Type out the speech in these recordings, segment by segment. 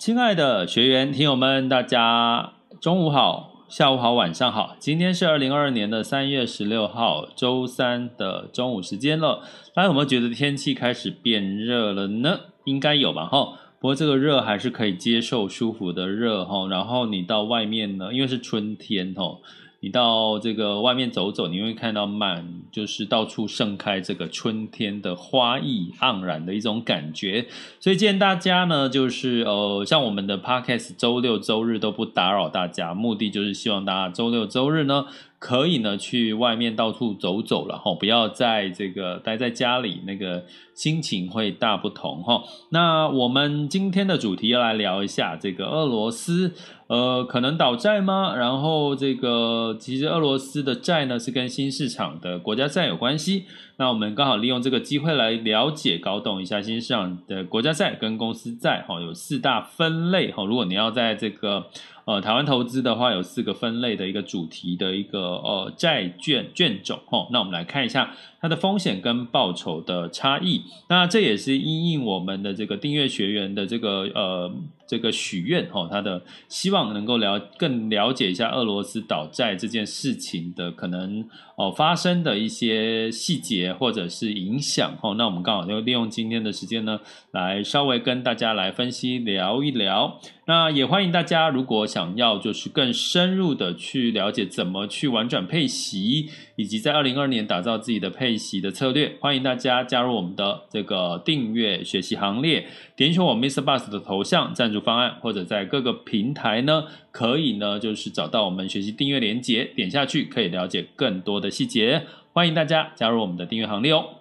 亲爱的学员、听友们，大家中午好、下午好、晚上好。今天是二零二二年的三月十六号，周三的中午时间了。大家有没有觉得天气开始变热了呢？应该有吧，哈。不过这个热还是可以接受，舒服的热，哈。然后你到外面呢，因为是春天，哈。你到这个外面走走，你会看到满就是到处盛开这个春天的花意盎然的一种感觉。所以建议大家呢，就是呃，像我们的 Podcast 周六周日都不打扰大家，目的就是希望大家周六周日呢。可以呢，去外面到处走走了哈，不要在这个待在家里，那个心情会大不同哈。那我们今天的主题要来聊一下这个俄罗斯，呃，可能倒债吗？然后这个其实俄罗斯的债呢是跟新市场的国家债有关系。那我们刚好利用这个机会来了解、搞懂一下新市场的国家债跟公司债哈，有四大分类哈。如果你要在这个呃，台湾投资的话，有四个分类的一个主题的一个呃债券券种哈。那我们来看一下它的风险跟报酬的差异。那这也是因应我们的这个订阅学员的这个呃这个许愿哈，他的希望能够了更了解一下俄罗斯倒债这件事情的可能哦、发生的一些细节或者是影响哈。那我们刚好就利用今天的时间呢，来稍微跟大家来分析聊一聊。那也欢迎大家，如果想要就是更深入的去了解怎么去玩转配息，以及在二零二二年打造自己的配息的策略，欢迎大家加入我们的这个订阅学习行列，点选我 Mr. Bus 的头像赞助方案，或者在各个平台呢，可以呢就是找到我们学习订阅连接，点下去可以了解更多的细节。欢迎大家加入我们的订阅行列哦。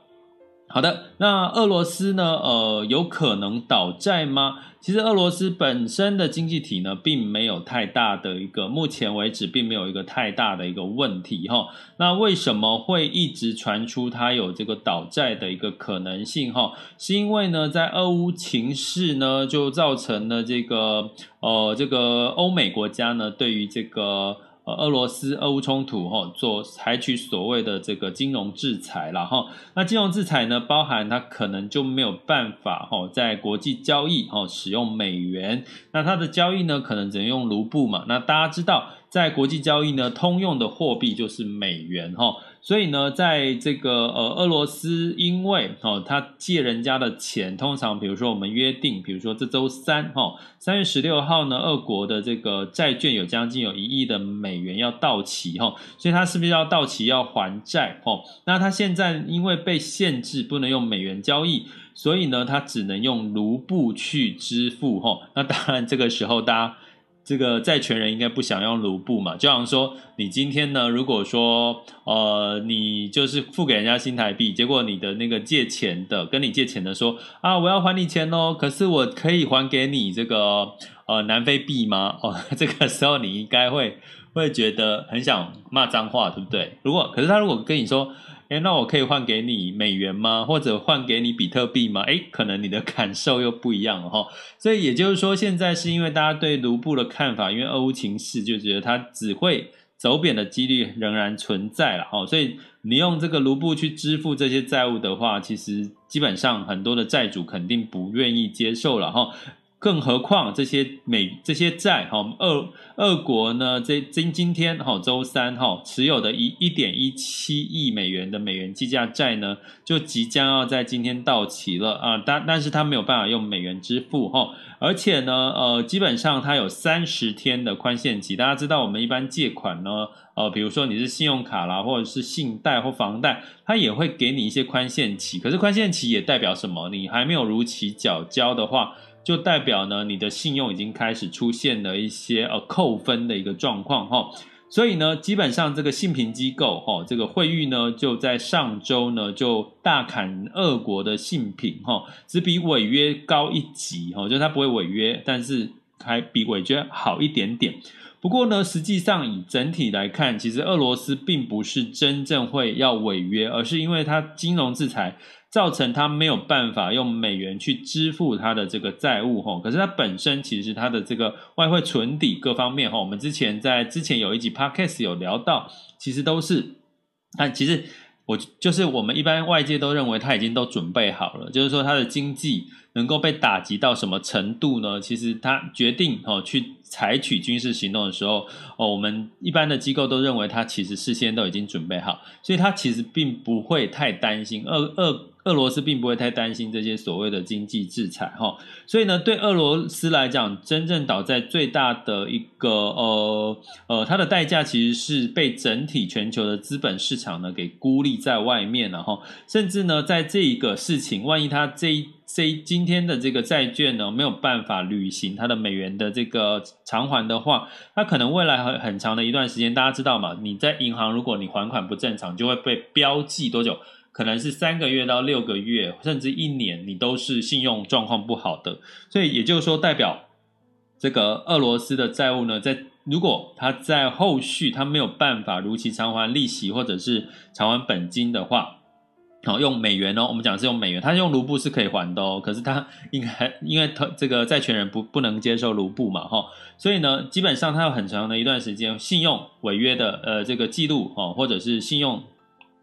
好的，那俄罗斯呢？呃，有可能倒债吗？其实俄罗斯本身的经济体呢，并没有太大的一个，目前为止并没有一个太大的一个问题哈。那为什么会一直传出它有这个倒债的一个可能性哈？是因为呢，在俄乌情势呢，就造成了这个呃，这个欧美国家呢，对于这个。俄罗斯俄乌冲突哈，做采取所谓的这个金融制裁了哈。那金融制裁呢，包含它可能就没有办法哈，在国际交易哈使用美元，那它的交易呢，可能只能用卢布嘛。那大家知道，在国际交易呢，通用的货币就是美元哈。所以呢，在这个呃俄罗斯，因为哦，他借人家的钱，通常比如说我们约定，比如说这周三哈，三月十六号呢，俄国的这个债券有将近有一亿的美元要到期哈，所以他是不是要到期要还债哈？那他现在因为被限制不能用美元交易，所以呢，他只能用卢布去支付哈。那当然这个时候大家。这个债权人应该不想用卢布嘛？就好像说，你今天呢，如果说呃，你就是付给人家新台币，结果你的那个借钱的跟你借钱的说啊，我要还你钱哦，可是我可以还给你这个呃南非币吗？哦，这个时候你应该会会觉得很想骂脏话，对不对？如果可是他如果跟你说。诶，那我可以换给你美元吗？或者换给你比特币吗？诶，可能你的感受又不一样了哈。所以也就是说，现在是因为大家对卢布的看法，因为俄乌情势，就觉得它只会走贬的几率仍然存在了哈。所以你用这个卢布去支付这些债务的话，其实基本上很多的债主肯定不愿意接受了哈。更何况这些美这些债哈，俄俄国呢，这今今天哈周三哈持有的一一点一七亿美元的美元计价债呢，就即将要在今天到期了啊，但但是他没有办法用美元支付哈，而且呢，呃，基本上它有三十天的宽限期。大家知道，我们一般借款呢，呃，比如说你是信用卡啦，或者是信贷或房贷，它也会给你一些宽限期。可是宽限期也代表什么？你还没有如期缴交的话。就代表呢，你的信用已经开始出现了一些呃扣分的一个状况哈，所以呢，基本上这个信评机构哈，这个惠誉呢就在上周呢就大砍俄国的信评哈，只比违约高一级哈，就是它不会违约，但是还比违约好一点点。不过呢，实际上以整体来看，其实俄罗斯并不是真正会要违约，而是因为它金融制裁。造成他没有办法用美元去支付它的这个债务吼，可是它本身其实它的这个外汇存底各方面吼，我们之前在之前有一集 podcast 有聊到，其实都是，但其实我就是我们一般外界都认为他已经都准备好了，就是说他的经济能够被打击到什么程度呢？其实他决定哦去采取军事行动的时候，哦，我们一般的机构都认为他其实事先都已经准备好，所以他其实并不会太担心俄俄。俄罗斯并不会太担心这些所谓的经济制裁，哈，所以呢，对俄罗斯来讲，真正倒在最大的一个呃呃，它的代价其实是被整体全球的资本市场呢给孤立在外面了，哈，甚至呢，在这一个事情，万一它这一这今天的这个债券呢没有办法履行它的美元的这个偿还的话，它可能未来很很长的一段时间，大家知道吗？你在银行，如果你还款不正常，就会被标记多久？可能是三个月到六个月，甚至一年，你都是信用状况不好的。所以也就是说，代表这个俄罗斯的债务呢，在如果他在后续他没有办法如期偿还利息或者是偿还本金的话，好，用美元哦，我们讲的是用美元，他用卢布是可以还的哦。可是他应该因为他这个债权人不不能接受卢布嘛，哈，所以呢，基本上他有很长的一段时间信用违约的呃这个记录哦，或者是信用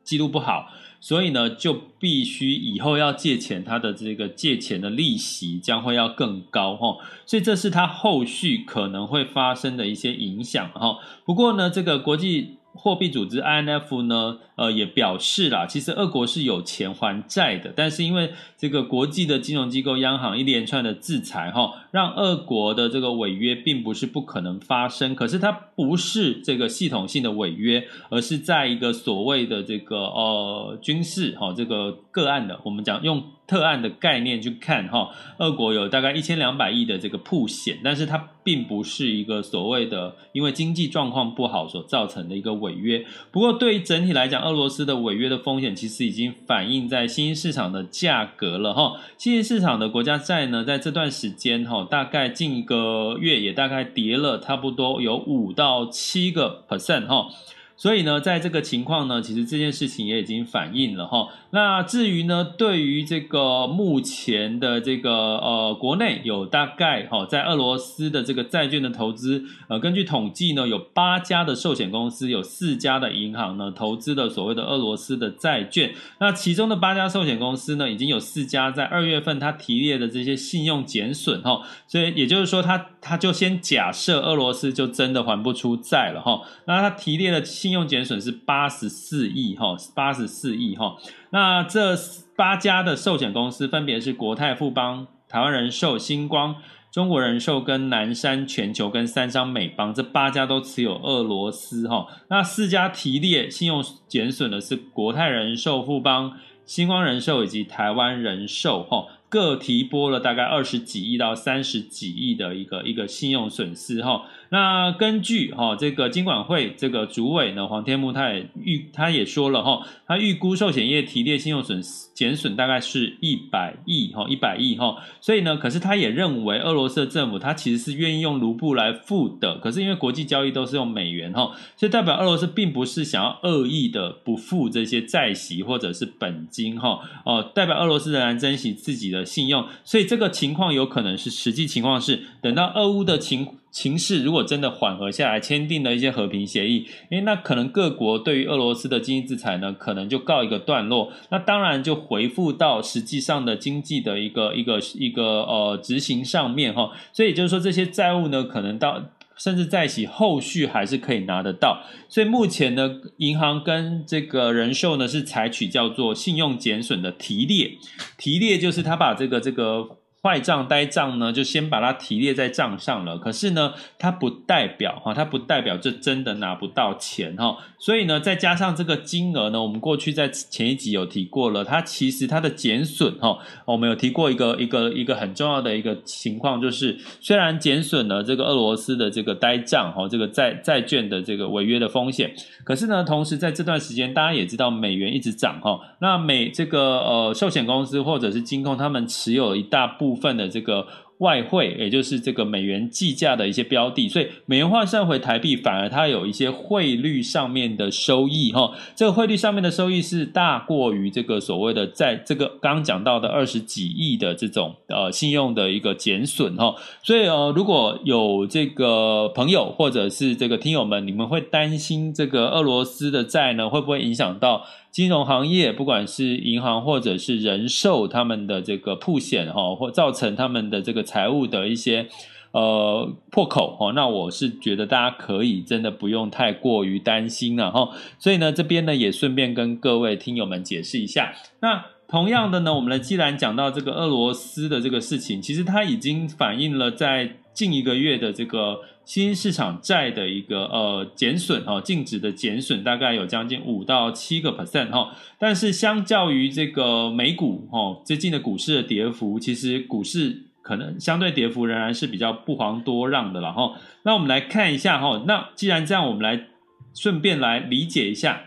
记录不好。所以呢，就必须以后要借钱，他的这个借钱的利息将会要更高哈，所以这是他后续可能会发生的一些影响哈。不过呢，这个国际。货币组织 IMF 呢，呃，也表示啦，其实俄国是有钱还债的，但是因为这个国际的金融机构、央行一连串的制裁，哈，让俄国的这个违约并不是不可能发生，可是它不是这个系统性的违约，而是在一个所谓的这个呃军事哈这个个案的，我们讲用。特案的概念去看哈，俄国有大概一千两百亿的这个曝险，但是它并不是一个所谓的因为经济状况不好所造成的一个违约。不过对于整体来讲，俄罗斯的违约的风险其实已经反映在新兴市场的价格了哈。新兴市场的国家债呢，在这段时间哈，大概近一个月也大概跌了差不多有五到七个 percent 哈。所以呢，在这个情况呢，其实这件事情也已经反映了哈。那至于呢，对于这个目前的这个呃，国内有大概哈，在俄罗斯的这个债券的投资，呃，根据统计呢，有八家的寿险公司，有四家的银行呢，投资了所谓的俄罗斯的债券。那其中的八家寿险公司呢，已经有四家在二月份它提列的这些信用减损哈。所以也就是说，它它就先假设俄罗斯就真的还不出债了哈。那它提列的。信用减损是八十四亿哈，八十四亿哈。那这八家的寿险公司分别是国泰、富邦、台湾人寿、星光、中国人寿跟南山全球跟三商美邦，这八家都持有俄罗斯哈。那四家提列信用减损的是国泰人寿、富邦、星光人寿以及台湾人寿哈。各提拨了大概二十几亿到三十几亿的一个一个信用损失哈。那根据哈这个金管会这个主委呢黄天木他也预他也说了哈，他预估寿险业提列信用损失减损大概是一百亿哈一百亿哈。所以呢，可是他也认为俄罗斯政府他其实是愿意用卢布来付的，可是因为国际交易都是用美元哈，所以代表俄罗斯并不是想要恶意的不付这些债息或者是本金哈哦，代表俄罗斯仍然珍惜自己。的信用，所以这个情况有可能是实际情况是，等到俄乌的情情势如果真的缓和下来，签订了一些和平协议，诶，那可能各国对于俄罗斯的经济制裁呢，可能就告一个段落。那当然就回复到实际上的经济的一个一个一个呃执行上面哈。所以就是说，这些债务呢，可能到甚至在一起后续还是可以拿得到。所以目前呢，银行跟这个人寿呢是采取叫做信用减损的提列，提列就是他把这个这个。坏账呆账呢，就先把它提列在账上了。可是呢，它不代表哈，它不代表这真的拿不到钱哈。所以呢，再加上这个金额呢，我们过去在前一集有提过了，它其实它的减损哈，我们有提过一个一个一个很重要的一个情况，就是虽然减损了这个俄罗斯的这个呆账哈，这个债债券的这个违约的风险，可是呢，同时在这段时间，大家也知道美元一直涨哈，那美这个呃寿险公司或者是金控，他们持有一大部。部分的这个外汇，也就是这个美元计价的一些标的，所以美元换算回台币，反而它有一些汇率上面的收益哈。这个汇率上面的收益是大过于这个所谓的在这个刚刚讲到的二十几亿的这种呃信用的一个减损哈。所以呃，如果有这个朋友或者是这个听友们，你们会担心这个俄罗斯的债呢，会不会影响到？金融行业，不管是银行或者是人寿，他们的这个铺险哈，或造成他们的这个财务的一些呃破口哈，那我是觉得大家可以真的不用太过于担心了哈。所以呢，这边呢也顺便跟各位听友们解释一下。那同样的呢，我们呢既然讲到这个俄罗斯的这个事情，其实它已经反映了在近一个月的这个。新市场债的一个呃减损哈，净值的减损大概有将近五到七个 percent 哈，但是相较于这个美股哈，最近的股市的跌幅，其实股市可能相对跌幅仍然是比较不遑多让的了哈。那我们来看一下哈，那既然这样，我们来顺便来理解一下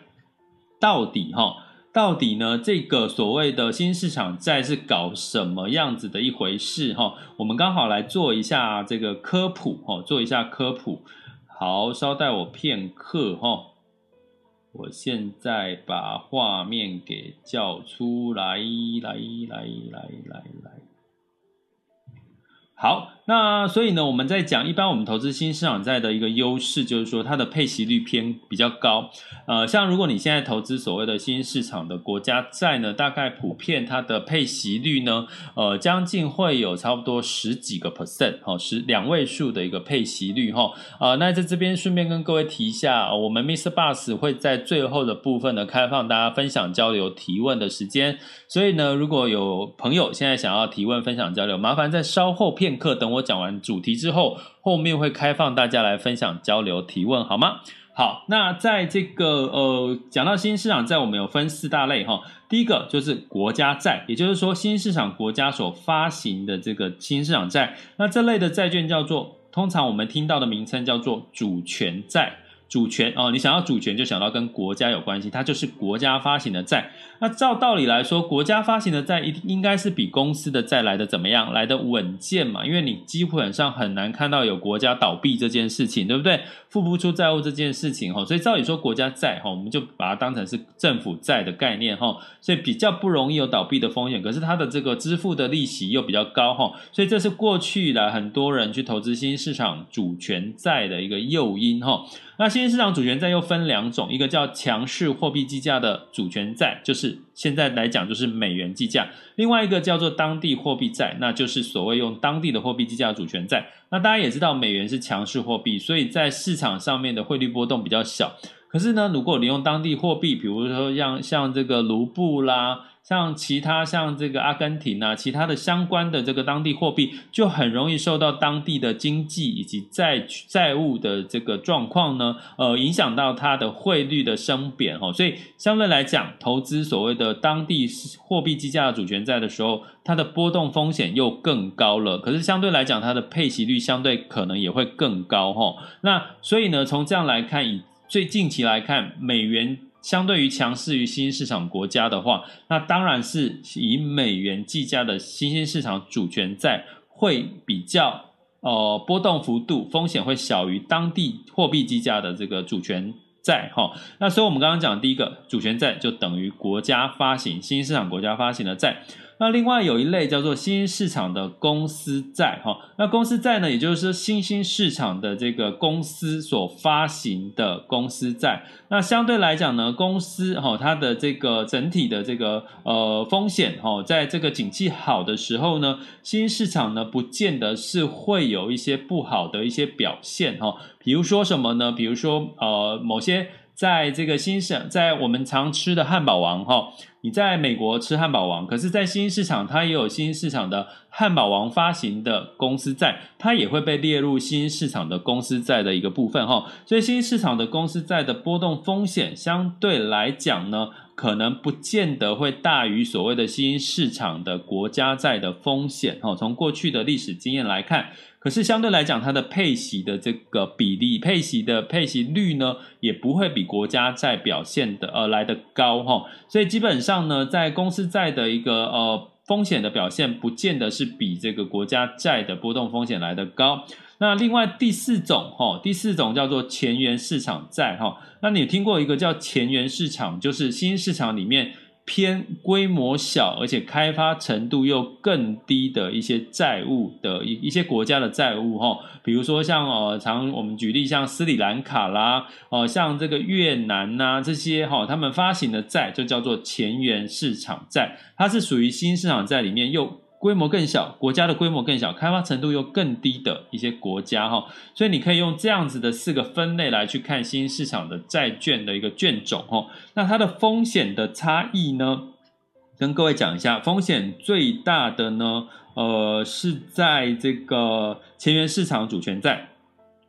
到底哈。到底呢？这个所谓的新市场债是搞什么样子的一回事？哈，我们刚好来做一下这个科普，哈，做一下科普。好，稍待我片刻，哈，我现在把画面给叫出来，来，来，来，来，来。好，那所以呢，我们在讲，一般我们投资新市场债的一个优势，就是说它的配息率偏比较高。呃，像如果你现在投资所谓的新市场的国家债呢，大概普遍它的配息率呢，呃，将近会有差不多十几个 percent，哈，十两位数的一个配息率，哈。啊，那在这边顺便跟各位提一下，我们 Mr. Bus 会在最后的部分呢，开放大家分享、交流、提问的时间。所以呢，如果有朋友现在想要提问、分享、交流，麻烦在稍后片。刻，等我讲完主题之后，后面会开放大家来分享、交流、提问，好吗？好，那在这个呃，讲到新市场债，我们有分四大类哈。第一个就是国家债，也就是说新市场国家所发行的这个新市场债，那这类的债券叫做，通常我们听到的名称叫做主权债。主权哦，你想要主权就想到跟国家有关系，它就是国家发行的债。那照道理来说，国家发行的债一定应该是比公司的债来的怎么样？来的稳健嘛？因为你基本上很难看到有国家倒闭这件事情，对不对？付不出债务这件事情哈，所以照理说国家债哈，我们就把它当成是政府债的概念哈，所以比较不容易有倒闭的风险。可是它的这个支付的利息又比较高哈，所以这是过去以来很多人去投资新兴市场主权债的一个诱因哈。那新兴市场主权债又分两种，一个叫强势货币计价的主权债，就是现在来讲就是美元计价；另外一个叫做当地货币债，那就是所谓用当地的货币计价的主权债。那大家也知道，美元是强势货币，所以在市场上面的汇率波动比较小。可是呢，如果你用当地货币，比如说像像这个卢布啦。像其他像这个阿根廷啊，其他的相关的这个当地货币，就很容易受到当地的经济以及债债务的这个状况呢，呃，影响到它的汇率的升贬哈。所以相对来讲，投资所谓的当地货币计价的主权债的时候，它的波动风险又更高了。可是相对来讲，它的配息率相对可能也会更高哈。那所以呢，从这样来看，以最近期来看，美元。相对于强势于新兴市场国家的话，那当然是以美元计价的新兴市场主权债会比较呃波动幅度风险会小于当地货币计价的这个主权债哈。那所以我们刚刚讲第一个主权债就等于国家发行新兴市场国家发行的债。那另外有一类叫做新兴市场的公司债哈，那公司债呢，也就是说新兴市场的这个公司所发行的公司债。那相对来讲呢，公司哈它的这个整体的这个呃风险哈，在这个景气好的时候呢，新兴市场呢不见得是会有一些不好的一些表现哈。比如说什么呢？比如说呃某些。在这个新市，在我们常吃的汉堡王哈，你在美国吃汉堡王，可是，在新兴市场，它也有新兴市场的汉堡王发行的公司债，它也会被列入新兴市场的公司债的一个部分哈。所以，新兴市场的公司债的波动风险相对来讲呢，可能不见得会大于所谓的新兴市场的国家债的风险哈。从过去的历史经验来看。可是相对来讲，它的配息的这个比例、配息的配息率呢，也不会比国家债表现的呃来得高哈。所以基本上呢，在公司债的一个呃风险的表现，不见得是比这个国家债的波动风险来得高。那另外第四种哈，第四种叫做前缘市场债哈。那你听过一个叫前缘市场，就是新市场里面。偏规模小，而且开发程度又更低的一些债务的一一些国家的债务哈，比如说像呃，常我们举例像斯里兰卡啦，哦、呃，像这个越南呐、啊、这些哈，他们发行的债就叫做前缘市场债，它是属于新市场债里面又。规模更小，国家的规模更小，开发程度又更低的一些国家哈，所以你可以用这样子的四个分类来去看新市场的债券的一个券种哈。那它的风险的差异呢，跟各位讲一下，风险最大的呢，呃，是在这个前缘市场主权债，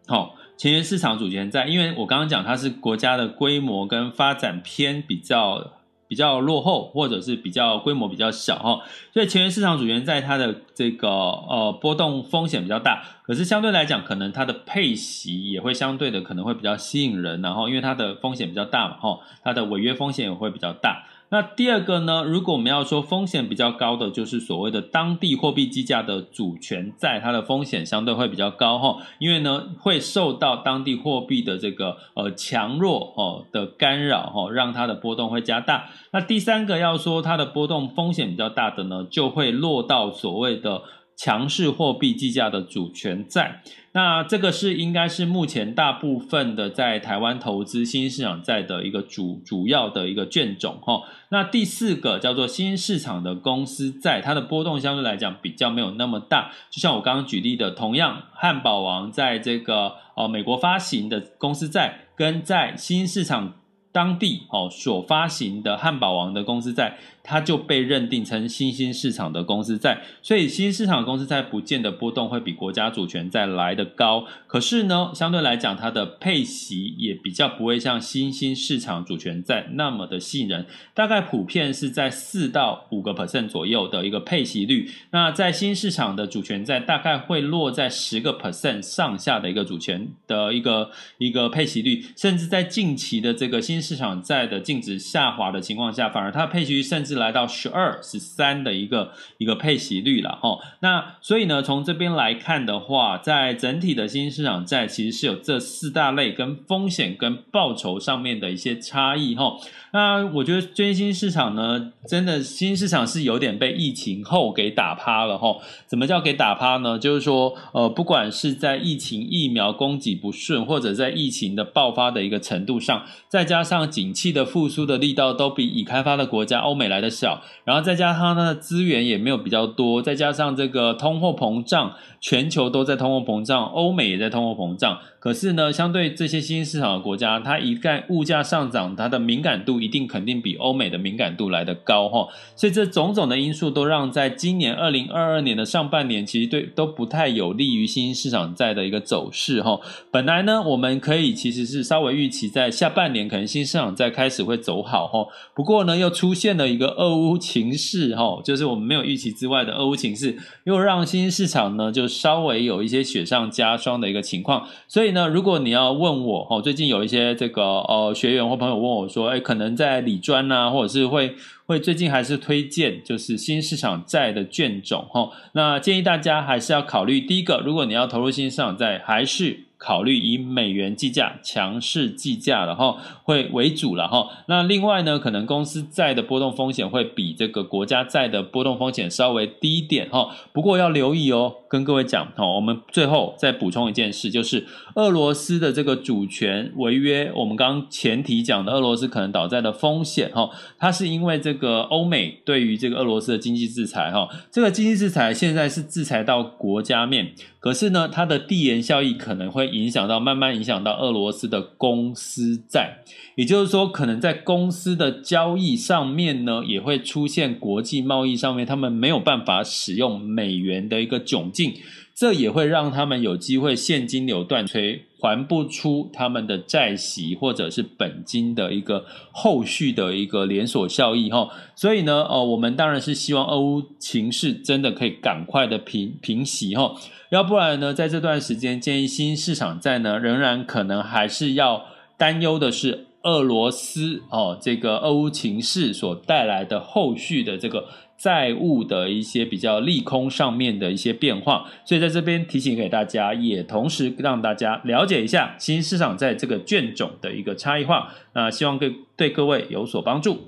好，前缘市场主权债，因为我刚刚讲它是国家的规模跟发展偏比较。比较落后，或者是比较规模比较小哈，所以前缘市场主权在它的这个呃波动风险比较大，可是相对来讲，可能它的配息也会相对的可能会比较吸引人，然后因为它的风险比较大嘛哈，它的违约风险也会比较大。那第二个呢，如果我们要说风险比较高的，就是所谓的当地货币计价的主权债，它的风险相对会比较高哈，因为呢会受到当地货币的这个呃强弱哦的干扰哈，让它的波动会加大。那第三个要说它的波动风险比较大的呢，就会落到所谓的。强势货币计价的主权债，那这个是应该是目前大部分的在台湾投资新兴市场债的一个主主要的一个券种哈。那第四个叫做新兴市场的公司债，它的波动相对来讲比较没有那么大。就像我刚刚举例的，同样汉堡王在这个呃美国发行的公司债，跟在新兴市场当地哦所发行的汉堡王的公司债。它就被认定成新兴市场的公司债，所以新兴市场公司债不见得波动会比国家主权债来得高。可是呢，相对来讲，它的配息也比较不会像新兴市场主权债那么的吸引人，大概普遍是在四到五个 percent 左右的一个配息率。那在新市场的主权债大概会落在十个 percent 上下的一个主权的一个一个配息率，甚至在近期的这个新市场债的净值下滑的情况下，反而它的配息率甚至。是来到十二、十三的一个一个配息率了哈，那所以呢，从这边来看的话，在整体的新兴市场债其实是有这四大类跟风险跟报酬上面的一些差异哈。那我觉得最新市场呢，真的新兴市场是有点被疫情后给打趴了哈。怎么叫给打趴呢？就是说，呃，不管是在疫情疫苗供给不顺，或者在疫情的爆发的一个程度上，再加上景气的复苏的力道都比已开发的国家欧美来的小，然后再加上它的资源也没有比较多，再加上这个通货膨胀，全球都在通货膨胀，欧美也在通货膨胀。可是呢，相对这些新兴市场的国家，它一旦物价上涨，它的敏感度一定肯定比欧美的敏感度来得高哈。所以这种种的因素都让在今年二零二二年的上半年，其实对都不太有利于新兴市场债的一个走势哈。本来呢，我们可以其实是稍微预期在下半年可能新兴市场债开始会走好哈。不过呢，又出现了一个俄乌情势哈，就是我们没有预期之外的俄乌情势，又让新兴市场呢就稍微有一些雪上加霜的一个情况，所以。呢如果你要问我哦，最近有一些这个呃学员或朋友问我说，哎，可能在理专呐，或者是会会最近还是推荐就是新市场债的券种哈。那建议大家还是要考虑第一个，如果你要投入新兴市场债，还是考虑以美元计价、强势计价然后会为主了哈。那另外呢，可能公司债的波动风险会比这个国家债的波动风险稍微低一点哈。不过要留意哦，跟各位讲哈，我们最后再补充一件事，就是俄罗斯的这个主权违约，我们刚刚前提讲的俄罗斯可能倒债的风险哈，它是因为这个欧美对于这个俄罗斯的经济制裁哈，这个经济制裁现在是制裁到国家面。可是呢，它的递延效益可能会影响到，慢慢影响到俄罗斯的公司债，也就是说，可能在公司的交易上面呢，也会出现国际贸易上面他们没有办法使用美元的一个窘境，这也会让他们有机会现金流断炊，还不出他们的债息或者是本金的一个后续的一个连锁效益哈。所以呢，呃，我们当然是希望俄乌情势真的可以赶快的平平息哈。要不然呢，在这段时间，建议新市场债呢，仍然可能还是要担忧的是俄罗斯哦，这个俄乌情势所带来的后续的这个债务的一些比较利空上面的一些变化。所以在这边提醒给大家，也同时让大家了解一下新市场在这个券种的一个差异化。那希望对对各位有所帮助。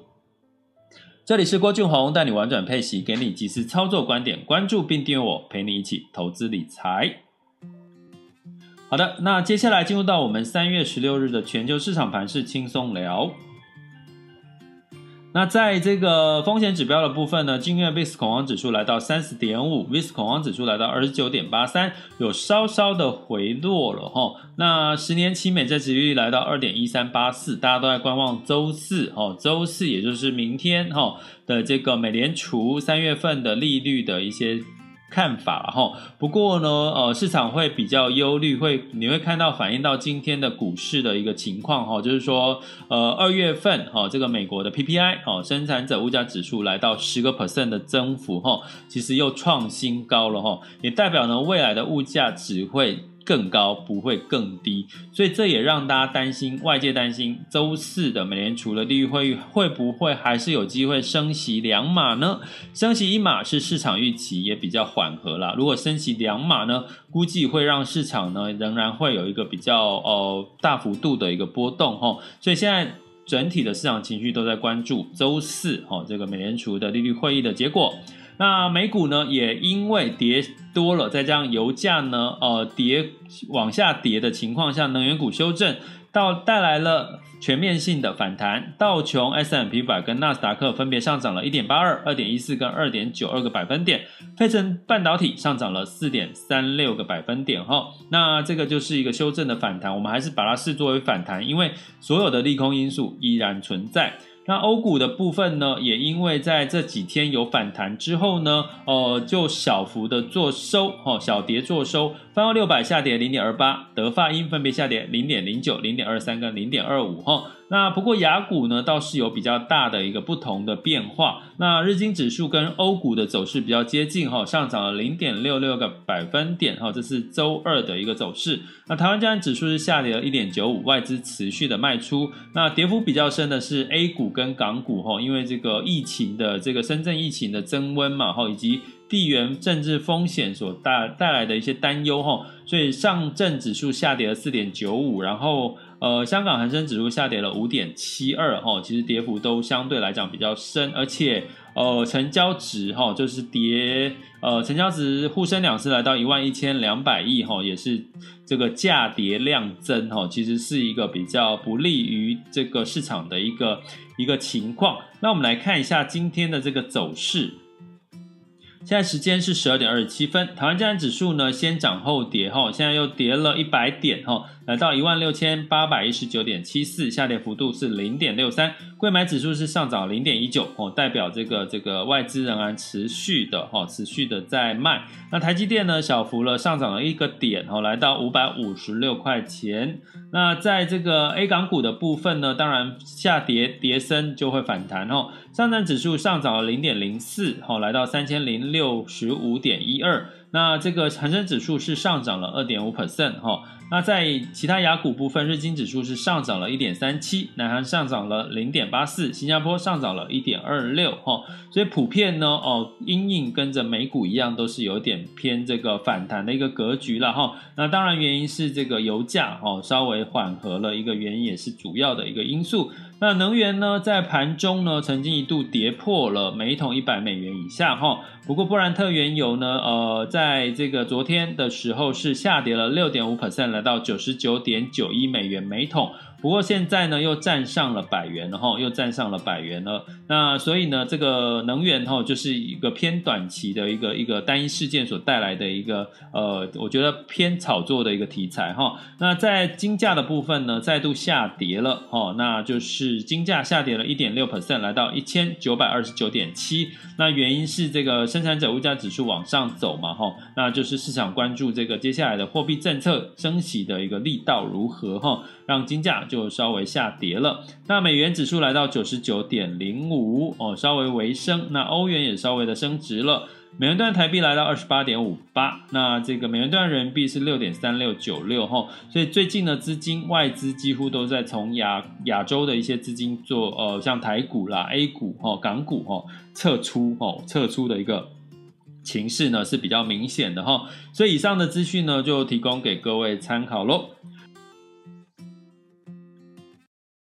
这里是郭俊宏，带你玩转配息，给你及时操作观点。关注并订阅我，陪你一起投资理财。好的，那接下来进入到我们三月十六日的全球市场盘势轻松聊。那在这个风险指标的部分呢，今日 VIX 恐慌指数来到三十点五，VIX 恐慌指数来到二十九点八三，有稍稍的回落了哈。那十年期美债殖利率来到二点一三八四，大家都在观望周四哦，周四也就是明天哈的这个美联储三月份的利率的一些。看法哈，不过呢，呃，市场会比较忧虑，会你会看到反映到今天的股市的一个情况哈，就是说，呃，二月份哈，这个美国的 PPI 哦，生产者物价指数来到十个 percent 的增幅哈，其实又创新高了哈，也代表呢未来的物价只会。更高不会更低，所以这也让大家担心，外界担心周四的美联储的利率会议会不会还是有机会升息两码呢？升息一码是市场预期也比较缓和啦，如果升息两码呢，估计会让市场呢仍然会有一个比较呃大幅度的一个波动哈，所以现在整体的市场情绪都在关注周四哦这个美联储的利率会议的结果。那美股呢，也因为跌多了，再加上油价呢，呃，跌往下跌的情况下，能源股修正，到带来了全面性的反弹。道琼、S&P 500跟纳斯达克分别上涨了一点八二、二点一四跟二点九二个百分点。费城半导体上涨了四点三六个百分点。哈，那这个就是一个修正的反弹，我们还是把它视作为反弹，因为所有的利空因素依然存在。那欧股的部分呢，也因为在这几天有反弹之后呢，呃，就小幅的做收，哦，小跌做收，泛欧六百下跌零点二八，德发英分别下跌零点零九、零点二三跟零点二五，哈。那不过雅股呢，倒是有比较大的一个不同的变化。那日经指数跟欧股的走势比较接近哈，上涨了零点六六个百分点哈，这是周二的一个走势。那台湾加权指数是下跌了一点九五，外资持续的卖出。那跌幅比较深的是 A 股跟港股哈，因为这个疫情的这个深圳疫情的增温嘛哈，以及地缘政治风险所带带来的一些担忧哈，所以上证指数下跌了四点九五，然后。呃，香港恒生指数下跌了五点七二，哈，其实跌幅都相对来讲比较深，而且呃，成交值哈，就是跌，呃，成交值沪深两市来到一万一千两百亿，哈，也是这个价跌量增，哈，其实是一个比较不利于这个市场的一个一个情况。那我们来看一下今天的这个走势。现在时间是十二点二十七分，台湾加权指数呢先涨后跌哈，现在又跌了一百点哈，来到一万六千八百一十九点七四，下跌幅度是零点六三。柜买指数是上涨零点一九哦，代表这个这个外资仍然持续的哈，持续的在卖。那台积电呢小幅了上涨了一个点哦，来到五百五十六块钱。那在这个 A 港股的部分呢，当然下跌跌升就会反弹哦。上证指数上涨了零点零四，好，来到三千零六十五点一二。那这个恒生指数是上涨了二点五 percent 哈。那在其他亚股部分，日经指数是上涨了一点三七，南韩上涨了零点八四，新加坡上涨了一点二六哈。所以普遍呢，哦，阴应跟着美股一样，都是有点偏这个反弹的一个格局了哈。那当然原因是这个油价哦稍微缓和了，一个原因也是主要的一个因素。那能源呢，在盘中呢，曾经一度跌破了每桶一百美元以下哈。不过布兰特原油呢，呃，在这个昨天的时候是下跌了六点五 percent，来到九十九点九一美元每桶。不过现在呢，又站上了百元了哈，又站上了百元了。那所以呢，这个能源哈，就是一个偏短期的一个一个单一事件所带来的一个呃，我觉得偏炒作的一个题材哈。那在金价的部分呢，再度下跌了哈，那就是金价下跌了一点六 percent，来到一千九百二十九点七。那原因是这个生产者物价指数往上走嘛哈，那就是市场关注这个接下来的货币政策升息的一个力道如何哈，让金价。就稍微下跌了，那美元指数来到九十九点零五哦，稍微微升。那欧元也稍微的升值了，美元兑台币来到二十八点五八，那这个美元兑人民币是六点三六九六哈。所以最近的资金外资几乎都在从亚亚洲的一些资金做呃，像台股啦、A 股哈、港股哈撤出哦，撤出的一个情势呢是比较明显的哈。所以以上的资讯呢就提供给各位参考喽。